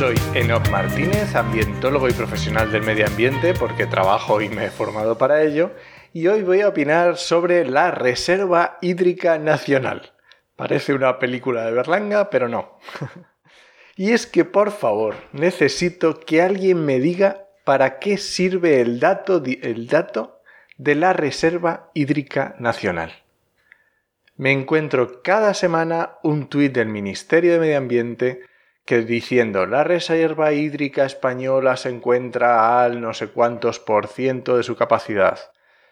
Soy Enoch Martínez, ambientólogo y profesional del medio ambiente porque trabajo y me he formado para ello, y hoy voy a opinar sobre la Reserva Hídrica Nacional. Parece una película de Berlanga, pero no. y es que, por favor, necesito que alguien me diga para qué sirve el dato, el dato de la Reserva Hídrica Nacional. Me encuentro cada semana un tuit del Ministerio de Medio Ambiente que diciendo la reserva hídrica española se encuentra al no sé cuántos por ciento de su capacidad.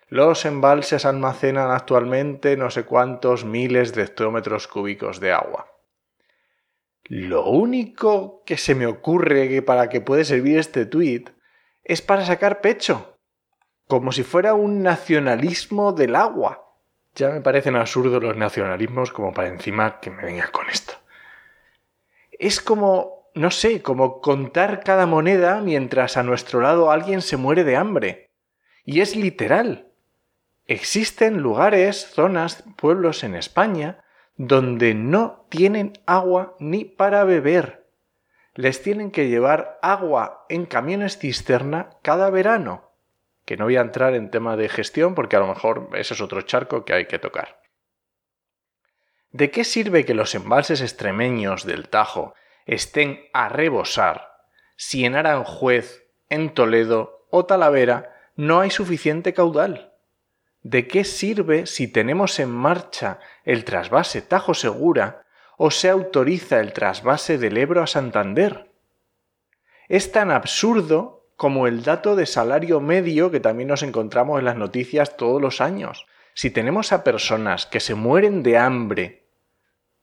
Los embalses almacenan actualmente no sé cuántos miles de hectómetros cúbicos de agua. Lo único que se me ocurre que para que puede servir este tuit es para sacar pecho, como si fuera un nacionalismo del agua. Ya me parecen absurdos los nacionalismos como para encima que me venga con esto es como, no sé, como contar cada moneda mientras a nuestro lado alguien se muere de hambre. Y es literal. Existen lugares, zonas, pueblos en España donde no tienen agua ni para beber. Les tienen que llevar agua en camiones cisterna cada verano. Que no voy a entrar en tema de gestión porque a lo mejor ese es otro charco que hay que tocar. ¿De qué sirve que los embalses extremeños del Tajo estén a rebosar si en Aranjuez, en Toledo o Talavera no hay suficiente caudal? ¿De qué sirve si tenemos en marcha el trasvase Tajo Segura o se autoriza el trasvase del Ebro a Santander? Es tan absurdo como el dato de salario medio que también nos encontramos en las noticias todos los años. Si tenemos a personas que se mueren de hambre,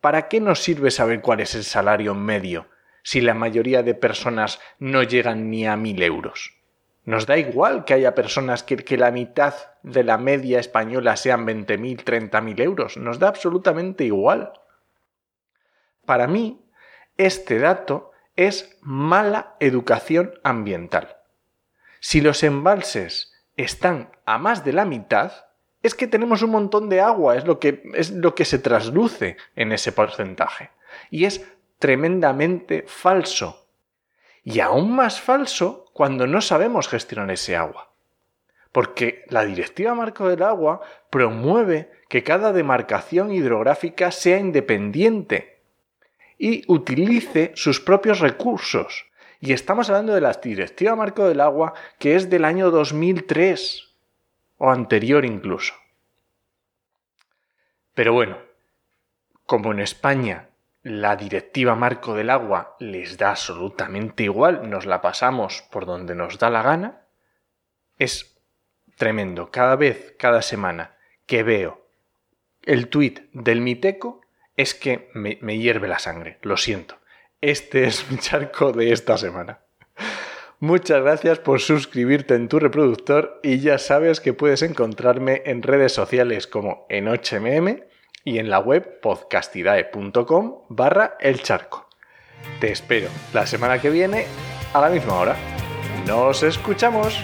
¿para qué nos sirve saber cuál es el salario medio si la mayoría de personas no llegan ni a mil euros? Nos da igual que haya personas que, que la mitad de la media española sean 20.000, 30.000 euros. Nos da absolutamente igual. Para mí, este dato es mala educación ambiental. Si los embalses están a más de la mitad, es que tenemos un montón de agua, es lo que, es lo que se trasluce en ese porcentaje. Y es tremendamente falso. Y aún más falso cuando no sabemos gestionar ese agua. Porque la Directiva Marco del Agua promueve que cada demarcación hidrográfica sea independiente y utilice sus propios recursos. Y estamos hablando de la Directiva Marco del Agua que es del año 2003 o anterior incluso. Pero bueno, como en España la directiva marco del agua les da absolutamente igual, nos la pasamos por donde nos da la gana, es tremendo. Cada vez, cada semana que veo el tuit del Miteco, es que me, me hierve la sangre, lo siento. Este es mi charco de esta semana. Muchas gracias por suscribirte en tu reproductor y ya sabes que puedes encontrarme en redes sociales como en HMM y en la web podcastidae.com barra el charco. Te espero la semana que viene a la misma hora. ¡Nos escuchamos!